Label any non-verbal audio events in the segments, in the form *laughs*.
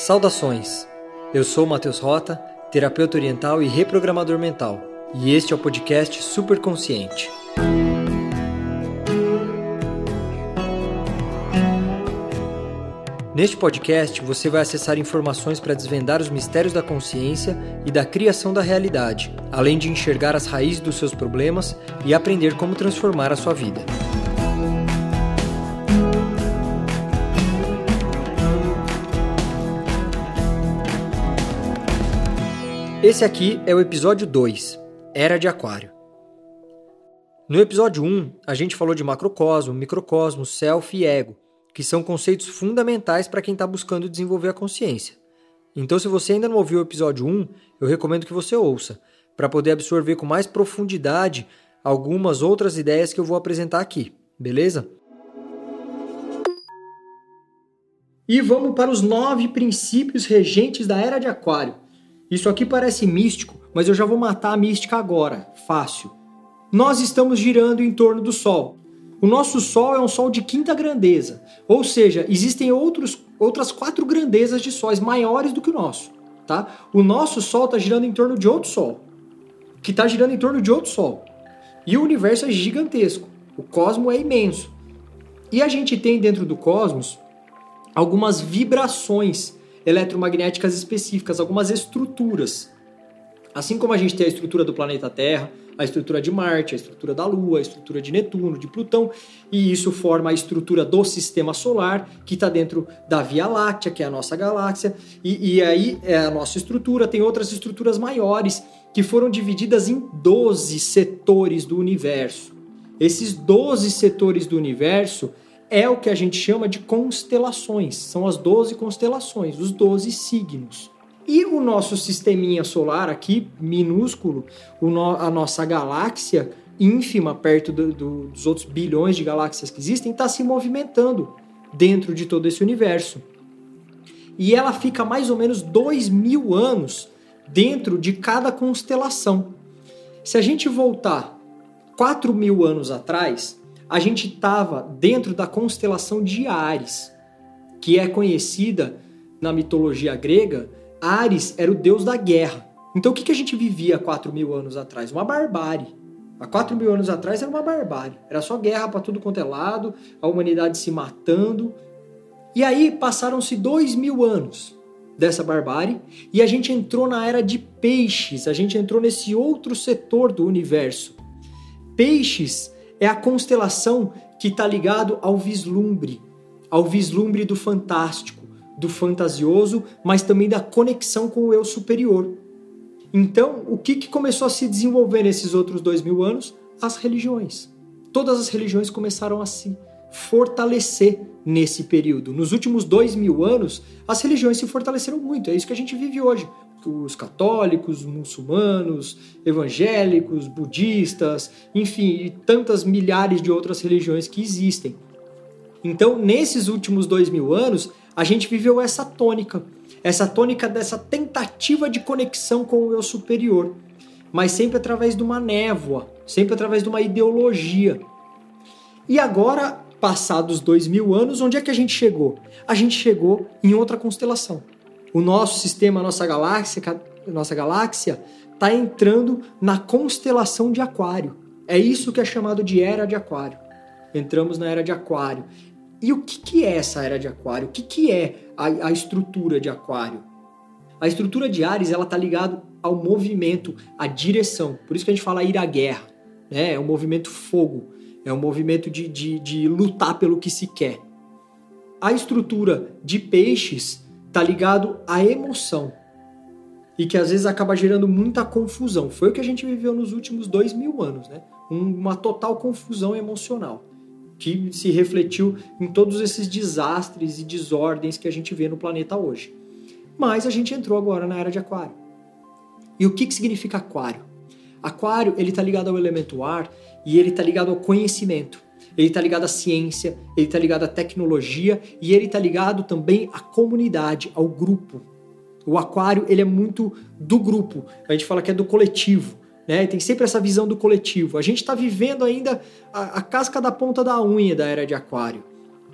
Saudações! Eu sou Matheus Rota, terapeuta oriental e reprogramador mental, e este é o podcast Superconsciente. Neste podcast, você vai acessar informações para desvendar os mistérios da consciência e da criação da realidade, além de enxergar as raízes dos seus problemas e aprender como transformar a sua vida. Esse aqui é o episódio 2, Era de Aquário. No episódio 1, a gente falou de macrocosmo, microcosmo, self e ego, que são conceitos fundamentais para quem está buscando desenvolver a consciência. Então, se você ainda não ouviu o episódio 1, eu recomendo que você ouça, para poder absorver com mais profundidade algumas outras ideias que eu vou apresentar aqui, beleza? E vamos para os nove princípios regentes da Era de Aquário isso aqui parece místico, mas eu já vou matar a mística agora, fácil. Nós estamos girando em torno do Sol. O nosso Sol é um Sol de quinta grandeza, ou seja, existem outros, outras quatro grandezas de sóis maiores do que o nosso. Tá? O nosso Sol está girando em torno de outro Sol, que está girando em torno de outro Sol. E o universo é gigantesco, o cosmo é imenso. E a gente tem dentro do cosmos algumas vibrações eletromagnéticas específicas, algumas estruturas. Assim como a gente tem a estrutura do planeta Terra, a estrutura de Marte, a estrutura da Lua, a estrutura de Netuno, de Plutão, e isso forma a estrutura do sistema solar, que está dentro da Via Láctea, que é a nossa galáxia, e, e aí é a nossa estrutura, tem outras estruturas maiores que foram divididas em 12 setores do universo. Esses 12 setores do universo é o que a gente chama de constelações. São as 12 constelações, os 12 signos. E o nosso sisteminha solar aqui, minúsculo, no, a nossa galáxia ínfima, perto do, do, dos outros bilhões de galáxias que existem, está se movimentando dentro de todo esse universo. E ela fica mais ou menos 2 mil anos dentro de cada constelação. Se a gente voltar 4 mil anos atrás, a gente estava dentro da constelação de Ares, que é conhecida na mitologia grega. Ares era o deus da guerra. Então o que, que a gente vivia há 4 mil anos atrás? Uma barbárie. Há 4 mil anos atrás era uma barbárie. Era só guerra para tudo quanto é lado, a humanidade se matando. E aí passaram-se 2 mil anos dessa barbárie e a gente entrou na era de peixes, a gente entrou nesse outro setor do universo. Peixes é a constelação que está ligado ao vislumbre, ao vislumbre do fantástico, do fantasioso, mas também da conexão com o eu superior. Então, o que, que começou a se desenvolver nesses outros dois mil anos? As religiões. Todas as religiões começaram a se fortalecer nesse período. Nos últimos dois mil anos, as religiões se fortaleceram muito. É isso que a gente vive hoje os católicos, muçulmanos, evangélicos, budistas, enfim, e tantas milhares de outras religiões que existem. Então, nesses últimos dois mil anos, a gente viveu essa tônica, essa tônica dessa tentativa de conexão com o eu superior, mas sempre através de uma névoa, sempre através de uma ideologia. E agora, passados dois mil anos, onde é que a gente chegou? A gente chegou em outra constelação o nosso sistema, a nossa galáxia, nossa galáxia está entrando na constelação de Aquário. É isso que é chamado de era de Aquário. Entramos na era de Aquário. E o que, que é essa era de Aquário? O que, que é a, a estrutura de Aquário? A estrutura de Ares ela está ligada ao movimento, à direção. Por isso que a gente fala ir à guerra. Né? É um movimento fogo. É um movimento de, de, de lutar pelo que se quer. A estrutura de peixes tá ligado à emoção e que às vezes acaba gerando muita confusão. Foi o que a gente viveu nos últimos dois mil anos, né? Uma total confusão emocional que se refletiu em todos esses desastres e desordens que a gente vê no planeta hoje. Mas a gente entrou agora na era de Aquário. E o que, que significa Aquário? Aquário ele está ligado ao elemento ar e ele está ligado ao conhecimento ele está ligado à ciência, ele está ligado à tecnologia e ele está ligado também à comunidade, ao grupo. O aquário ele é muito do grupo, a gente fala que é do coletivo. Né? Tem sempre essa visão do coletivo. A gente está vivendo ainda a, a casca da ponta da unha da era de aquário,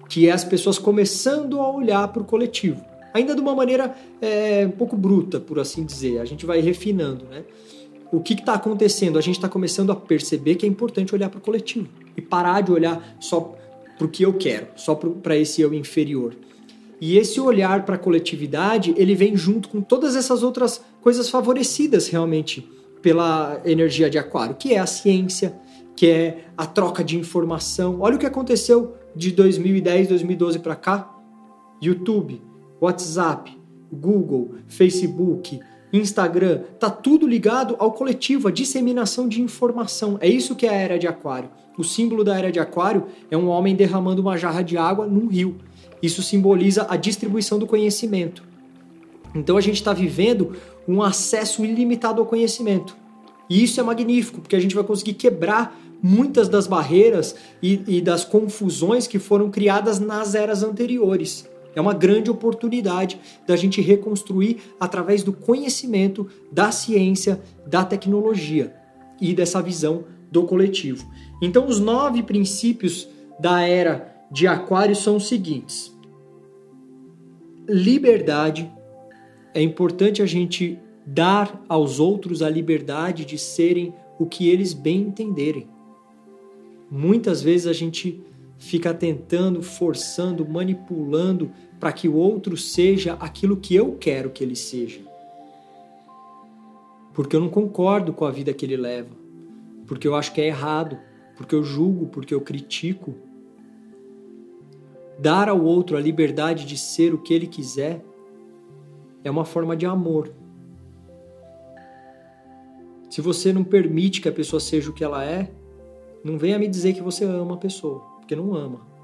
que é as pessoas começando a olhar para o coletivo. ainda de uma maneira é, um pouco bruta, por assim dizer. A gente vai refinando, né? O que está acontecendo? A gente está começando a perceber que é importante olhar para o coletivo e parar de olhar só para o que eu quero, só para esse eu inferior. E esse olhar para a coletividade, ele vem junto com todas essas outras coisas favorecidas realmente pela energia de aquário, que é a ciência, que é a troca de informação. Olha o que aconteceu de 2010, 2012 para cá. YouTube, WhatsApp, Google, Facebook, Instagram, tá tudo ligado ao coletivo, a disseminação de informação. É isso que é a era de aquário. O símbolo da era de aquário é um homem derramando uma jarra de água num rio. Isso simboliza a distribuição do conhecimento. Então a gente está vivendo um acesso ilimitado ao conhecimento. E isso é magnífico, porque a gente vai conseguir quebrar muitas das barreiras e, e das confusões que foram criadas nas eras anteriores. É uma grande oportunidade da gente reconstruir através do conhecimento, da ciência, da tecnologia e dessa visão do coletivo. Então, os nove princípios da era de Aquário são os seguintes: liberdade. É importante a gente dar aos outros a liberdade de serem o que eles bem entenderem. Muitas vezes a gente fica tentando, forçando, manipulando para que o outro seja aquilo que eu quero que ele seja. Porque eu não concordo com a vida que ele leva, porque eu acho que é errado, porque eu julgo, porque eu critico. Dar ao outro a liberdade de ser o que ele quiser é uma forma de amor. Se você não permite que a pessoa seja o que ela é, não venha me dizer que você ama a pessoa, porque não ama.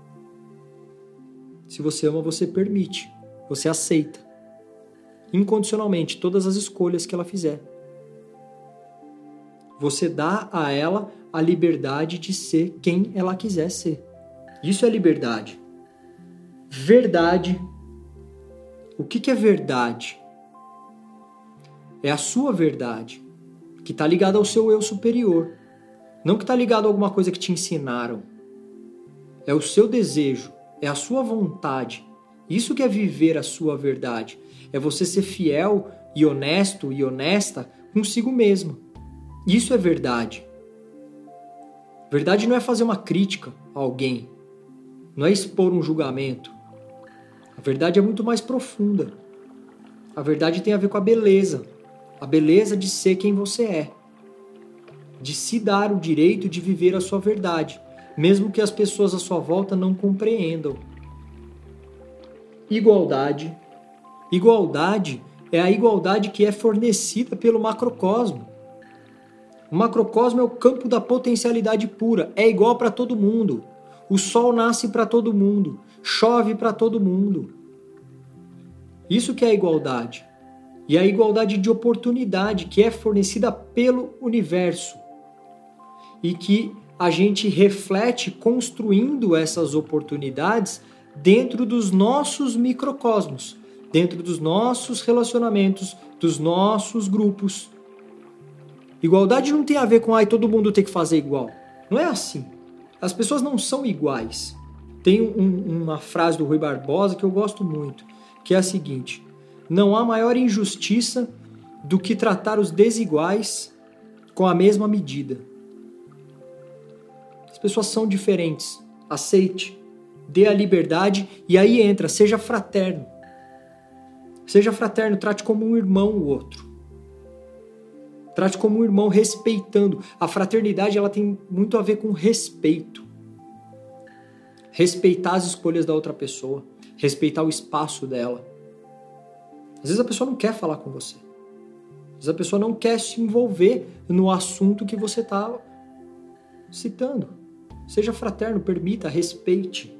Se você ama, você permite, você aceita incondicionalmente todas as escolhas que ela fizer. Você dá a ela a liberdade de ser quem ela quiser ser. Isso é liberdade. Verdade. O que, é verdade? É a sua verdade, que está ligada ao seu eu superior. Não que está ligado a alguma coisa que te ensinaram. É o seu desejo, é a sua vontade. Isso que é viver a sua verdade. É você ser fiel e honesto e honesta consigo mesmo. Isso é verdade. Verdade não é fazer uma crítica a alguém, não é expor um julgamento. A verdade é muito mais profunda. A verdade tem a ver com a beleza, a beleza de ser quem você é de se dar o direito de viver a sua verdade, mesmo que as pessoas à sua volta não compreendam. Igualdade. Igualdade é a igualdade que é fornecida pelo macrocosmo. O macrocosmo é o campo da potencialidade pura, é igual para todo mundo. O sol nasce para todo mundo, chove para todo mundo. Isso que é a igualdade. E a igualdade de oportunidade que é fornecida pelo universo e que a gente reflete construindo essas oportunidades dentro dos nossos microcosmos, dentro dos nossos relacionamentos, dos nossos grupos. Igualdade não tem a ver com ai todo mundo tem que fazer igual. Não é assim. As pessoas não são iguais. Tem um, uma frase do Rui Barbosa que eu gosto muito, que é a seguinte: não há maior injustiça do que tratar os desiguais com a mesma medida pessoas são diferentes. Aceite, dê a liberdade e aí entra, seja fraterno. Seja fraterno, trate como um irmão o outro. Trate como um irmão respeitando. A fraternidade ela tem muito a ver com respeito. Respeitar as escolhas da outra pessoa, respeitar o espaço dela. Às vezes a pessoa não quer falar com você. Às vezes a pessoa não quer se envolver no assunto que você está citando. Seja fraterno, permita, respeite.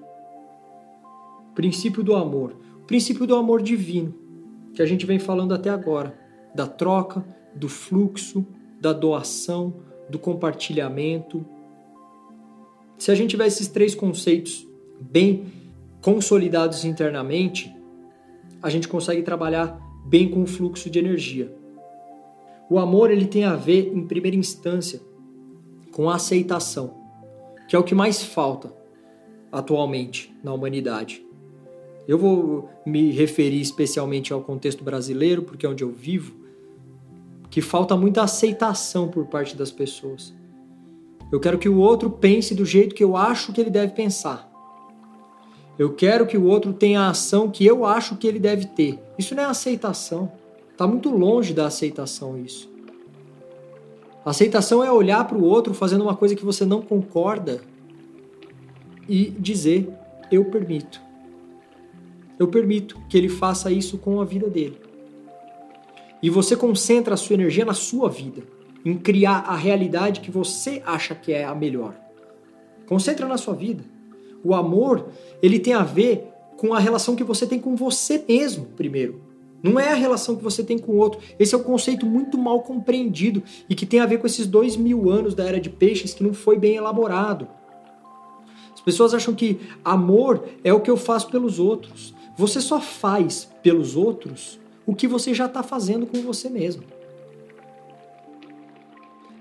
Princípio do amor. O princípio do amor divino, que a gente vem falando até agora, da troca, do fluxo, da doação, do compartilhamento. Se a gente tiver esses três conceitos bem consolidados internamente, a gente consegue trabalhar bem com o fluxo de energia. O amor ele tem a ver, em primeira instância, com a aceitação que é o que mais falta atualmente na humanidade. Eu vou me referir especialmente ao contexto brasileiro, porque é onde eu vivo, que falta muita aceitação por parte das pessoas. Eu quero que o outro pense do jeito que eu acho que ele deve pensar. Eu quero que o outro tenha a ação que eu acho que ele deve ter. Isso não é aceitação. Está muito longe da aceitação isso. Aceitação é olhar para o outro fazendo uma coisa que você não concorda e dizer: eu permito. Eu permito que ele faça isso com a vida dele. E você concentra a sua energia na sua vida, em criar a realidade que você acha que é a melhor. Concentra na sua vida. O amor, ele tem a ver com a relação que você tem com você mesmo, primeiro. Não é a relação que você tem com o outro. Esse é um conceito muito mal compreendido e que tem a ver com esses dois mil anos da era de peixes que não foi bem elaborado. As pessoas acham que amor é o que eu faço pelos outros. Você só faz pelos outros o que você já está fazendo com você mesmo.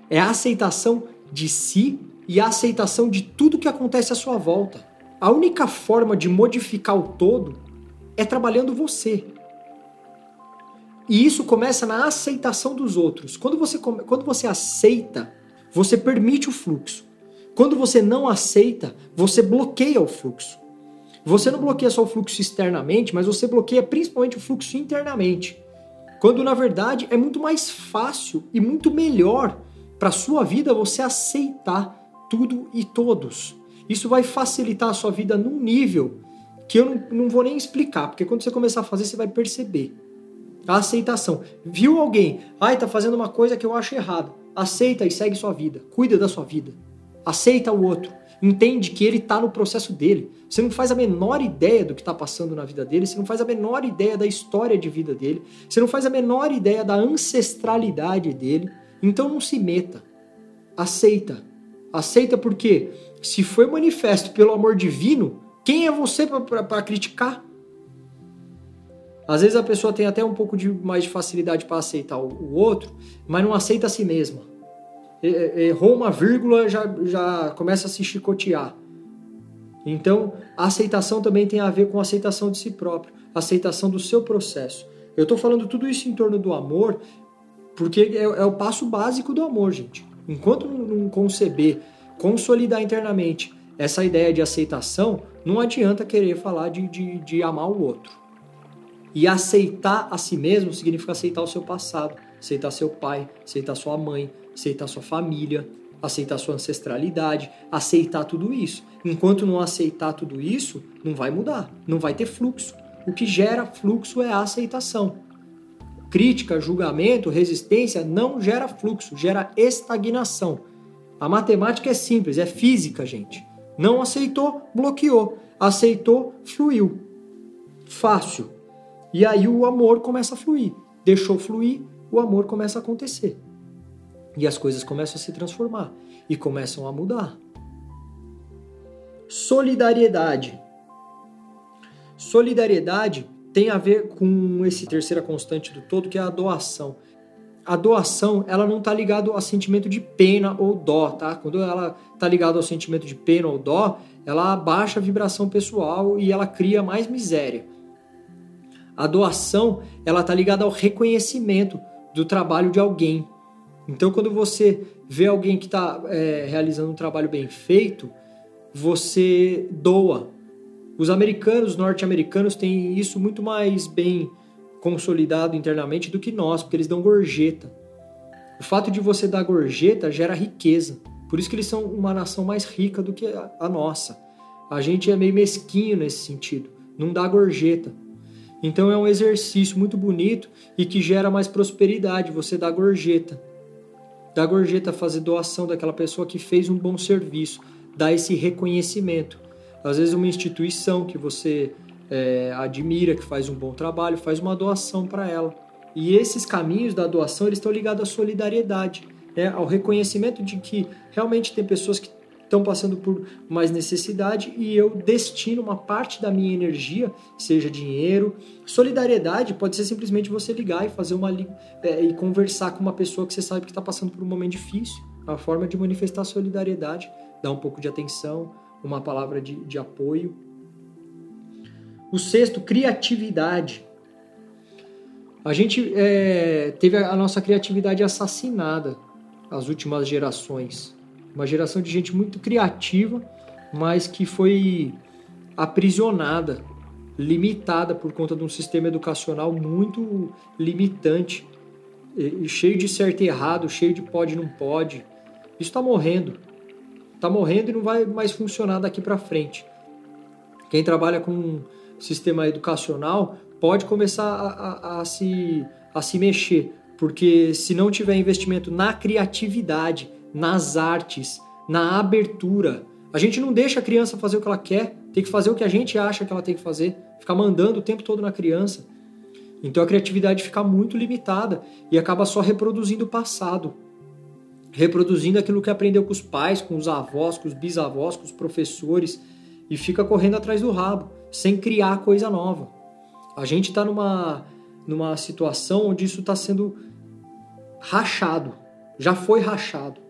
É a aceitação de si e a aceitação de tudo que acontece à sua volta. A única forma de modificar o todo é trabalhando você. E isso começa na aceitação dos outros. Quando você, quando você aceita, você permite o fluxo. Quando você não aceita, você bloqueia o fluxo. Você não bloqueia só o fluxo externamente, mas você bloqueia principalmente o fluxo internamente. Quando na verdade é muito mais fácil e muito melhor para sua vida você aceitar tudo e todos. Isso vai facilitar a sua vida num nível que eu não, não vou nem explicar, porque quando você começar a fazer, você vai perceber. A aceitação. Viu alguém, ai, tá fazendo uma coisa que eu acho errada. Aceita e segue sua vida. Cuida da sua vida. Aceita o outro. Entende que ele está no processo dele. Você não faz a menor ideia do que está passando na vida dele, você não faz a menor ideia da história de vida dele, você não faz a menor ideia da ancestralidade dele. Então não se meta. Aceita. Aceita porque se foi manifesto pelo amor divino, quem é você para criticar? Às vezes a pessoa tem até um pouco de mais de facilidade para aceitar o, o, outro, mas não aceita a si mesma. Errou uma vírgula, já, já começa a se chicotear. Então, a aceitação também tem a ver com a aceitação de si próprio, aceitação do seu processo. Eu estou falando tudo isso em torno do amor, porque é, é o passo básico do amor, gente. Enquanto não conceber consolidar internamente essa ideia de aceitação, não adianta querer falar de, de, de amar o outro. E aceitar a si mesmo significa aceitar o seu passado, aceitar seu pai, aceitar sua mãe, aceitar sua família, aceitar sua ancestralidade, aceitar tudo isso. Enquanto não aceitar tudo isso, não vai mudar, não vai ter fluxo. O que gera fluxo é a aceitação. Crítica, julgamento, resistência não gera fluxo, gera estagnação. A matemática é simples, é física, gente. Não aceitou, bloqueou. Aceitou, fluiu. Fácil. E aí o amor começa a fluir. Deixou fluir, o amor começa a acontecer. E as coisas começam a se transformar e começam a mudar. Solidariedade. Solidariedade tem a ver com esse terceira constante do todo, que é a doação a doação ela não está ligada ao sentimento de pena ou dó, tá? Quando ela está ligada ao sentimento de pena ou dó, ela abaixa a vibração pessoal e ela cria mais miséria. A doação ela está ligada ao reconhecimento do trabalho de alguém. Então, quando você vê alguém que está é, realizando um trabalho bem feito, você doa. Os americanos, os norte-americanos têm isso muito mais bem consolidado internamente do que nós, porque eles dão gorjeta. O fato de você dar gorjeta gera riqueza. Por isso que eles são uma nação mais rica do que a nossa. A gente é meio mesquinho nesse sentido, não dá gorjeta. Então é um exercício muito bonito e que gera mais prosperidade, você dá gorjeta. Dá gorjeta fazer doação daquela pessoa que fez um bom serviço, dá esse reconhecimento. Às vezes uma instituição que você é, admira, que faz um bom trabalho, faz uma doação para ela. E esses caminhos da doação eles estão ligados à solidariedade, né? ao reconhecimento de que realmente tem pessoas que estão passando por mais necessidade e eu destino uma parte da minha energia, seja dinheiro. Solidariedade pode ser simplesmente você ligar e fazer uma é, e conversar com uma pessoa que você sabe que está passando por um momento difícil. A forma de manifestar solidariedade, dar um pouco de atenção, uma palavra de, de apoio O sexto, criatividade. A gente é, teve a nossa criatividade assassinada as últimas gerações. Uma geração de gente muito criativa, mas que foi aprisionada, limitada por conta de um sistema educacional muito limitante, cheio de certo e errado, cheio de pode e não pode. Isso está morrendo. Está morrendo e não vai mais funcionar daqui para frente. Quem trabalha com um sistema educacional pode começar a, a, a, se, a se mexer, porque se não tiver investimento na criatividade, nas artes, na abertura, a gente não deixa a criança fazer o que ela quer, tem que fazer o que a gente acha que ela tem que fazer, ficar mandando o tempo todo na criança. Então a criatividade fica muito limitada e acaba só reproduzindo o passado, reproduzindo aquilo que aprendeu com os pais, com os avós, com os bisavós, com os professores e fica correndo atrás do rabo, sem criar coisa nova. A gente está numa, numa situação onde isso está sendo rachado, já foi rachado,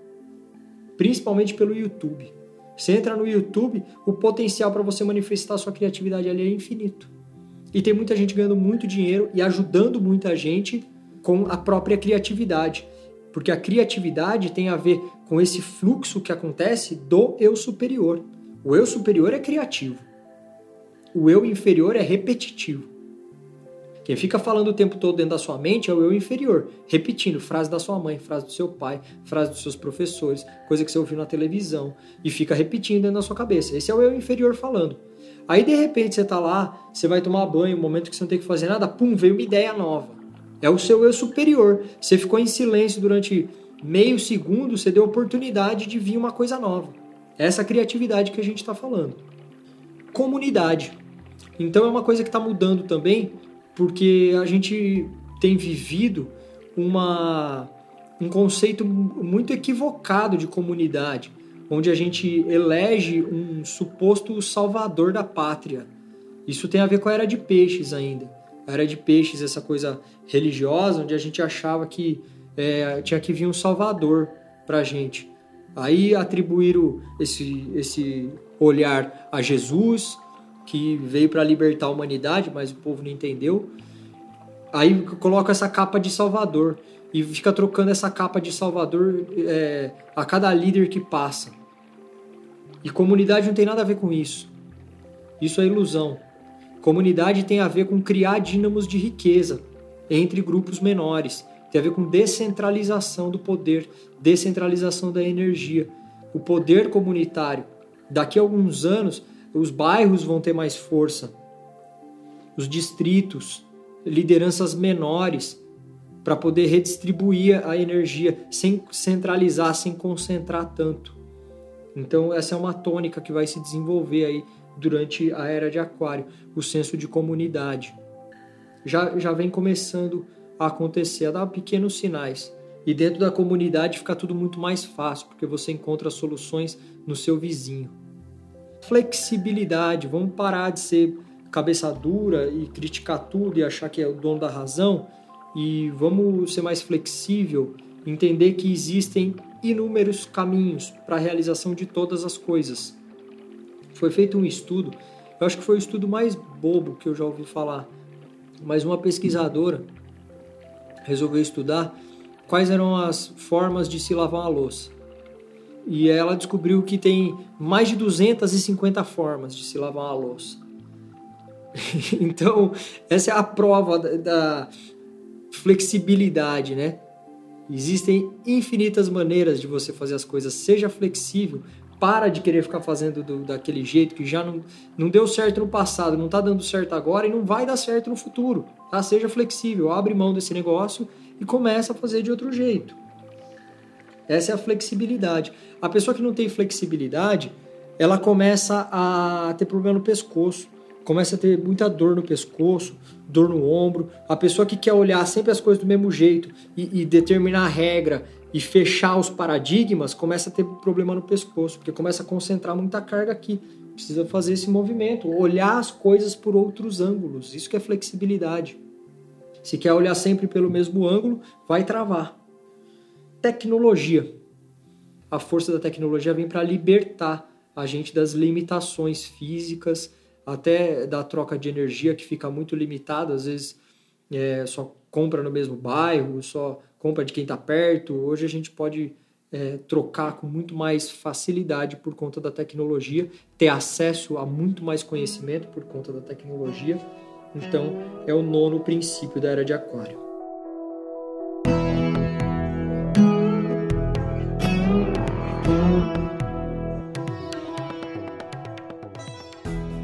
principalmente pelo YouTube. Você entra no YouTube, o potencial para você manifestar sua criatividade ali é infinito. E tem muita gente ganhando muito dinheiro e ajudando muita gente com a própria criatividade. Porque a criatividade tem a ver com esse fluxo que acontece do eu superior. O eu superior é criativo. O eu inferior é repetitivo. Quem fica falando o tempo todo dentro da sua mente é o eu inferior, repetindo frase da sua mãe, frase do seu pai, frase dos seus professores, coisa que você ouviu na televisão e fica repetindo dentro da sua cabeça. Esse é o eu inferior falando. Aí de repente você tá lá, você vai tomar banho, um momento que você não tem que fazer nada, pum, veio uma ideia nova. É o seu eu superior. Você ficou em silêncio durante meio segundo, você deu oportunidade de vir uma coisa nova. Essa criatividade que a gente está falando. Comunidade. Então é uma coisa que está mudando também porque a gente tem vivido uma, um conceito muito equivocado de comunidade, onde a gente elege um suposto salvador da pátria. Isso tem a ver com a era de peixes ainda. A era de peixes, essa coisa religiosa, onde a gente achava que é, tinha que vir um salvador para a gente. Aí atribuíram esse, esse olhar a Jesus, que veio para libertar a humanidade, mas o povo não entendeu. Aí coloca essa capa de Salvador e fica trocando essa capa de Salvador é, a cada líder que passa. E comunidade não tem nada a ver com isso. Isso é ilusão. Comunidade tem a ver com criar dínamos de riqueza entre grupos menores. Tem a ver com descentralização do poder, descentralização da energia. O poder comunitário. Daqui a alguns anos, os bairros vão ter mais força, os distritos, lideranças menores, para poder redistribuir a energia sem centralizar, sem concentrar tanto. Então, essa é uma tônica que vai se desenvolver aí durante a era de Aquário, o senso de comunidade. Já, já vem começando a acontecer, a dar pequenos sinais. E dentro da comunidade fica tudo muito mais fácil, porque você encontra soluções no seu vizinho flexibilidade, vamos parar de ser cabeça dura e criticar tudo e achar que é o dono da razão e vamos ser mais flexível, entender que existem inúmeros caminhos para a realização de todas as coisas. Foi feito um estudo, eu acho que foi o estudo mais bobo que eu já ouvi falar, mas uma pesquisadora resolveu estudar quais eram as formas de se lavar uma louça e ela descobriu que tem mais de 250 formas de se lavar uma louça. *laughs* então, essa é a prova da, da flexibilidade, né? Existem infinitas maneiras de você fazer as coisas. Seja flexível, para de querer ficar fazendo do, daquele jeito que já não, não deu certo no passado, não está dando certo agora e não vai dar certo no futuro. Tá? Seja flexível, abre mão desse negócio e começa a fazer de outro jeito. Essa é a flexibilidade. A pessoa que não tem flexibilidade, ela começa a ter problema no pescoço, começa a ter muita dor no pescoço, dor no ombro. A pessoa que quer olhar sempre as coisas do mesmo jeito e, e determinar a regra e fechar os paradigmas, começa a ter problema no pescoço, porque começa a concentrar muita carga aqui. Precisa fazer esse movimento, olhar as coisas por outros ângulos. Isso que é flexibilidade. Se quer olhar sempre pelo mesmo ângulo, vai travar tecnologia. A força da tecnologia vem para libertar a gente das limitações físicas, até da troca de energia que fica muito limitada, às vezes é, só compra no mesmo bairro, só compra de quem está perto. Hoje a gente pode é, trocar com muito mais facilidade por conta da tecnologia, ter acesso a muito mais conhecimento por conta da tecnologia. Então, é o nono princípio da era de Aquário.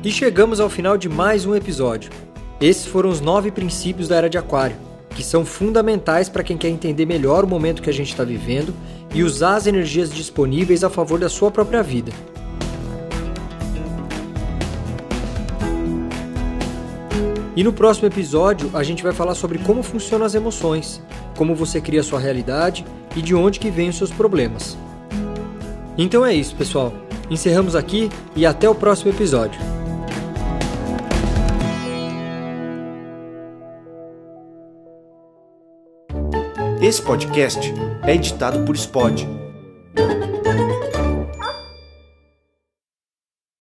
E chegamos ao final de mais um episódio. Esses foram os nove princípios da era de Aquário, que são fundamentais para quem quer entender melhor o momento que a gente está vivendo e usar as energias disponíveis a favor da sua própria vida. E no próximo episódio a gente vai falar sobre como funcionam as emoções, como você cria a sua realidade e de onde que vêm os seus problemas. Então é isso, pessoal. Encerramos aqui e até o próximo episódio. Esse podcast é editado por Spod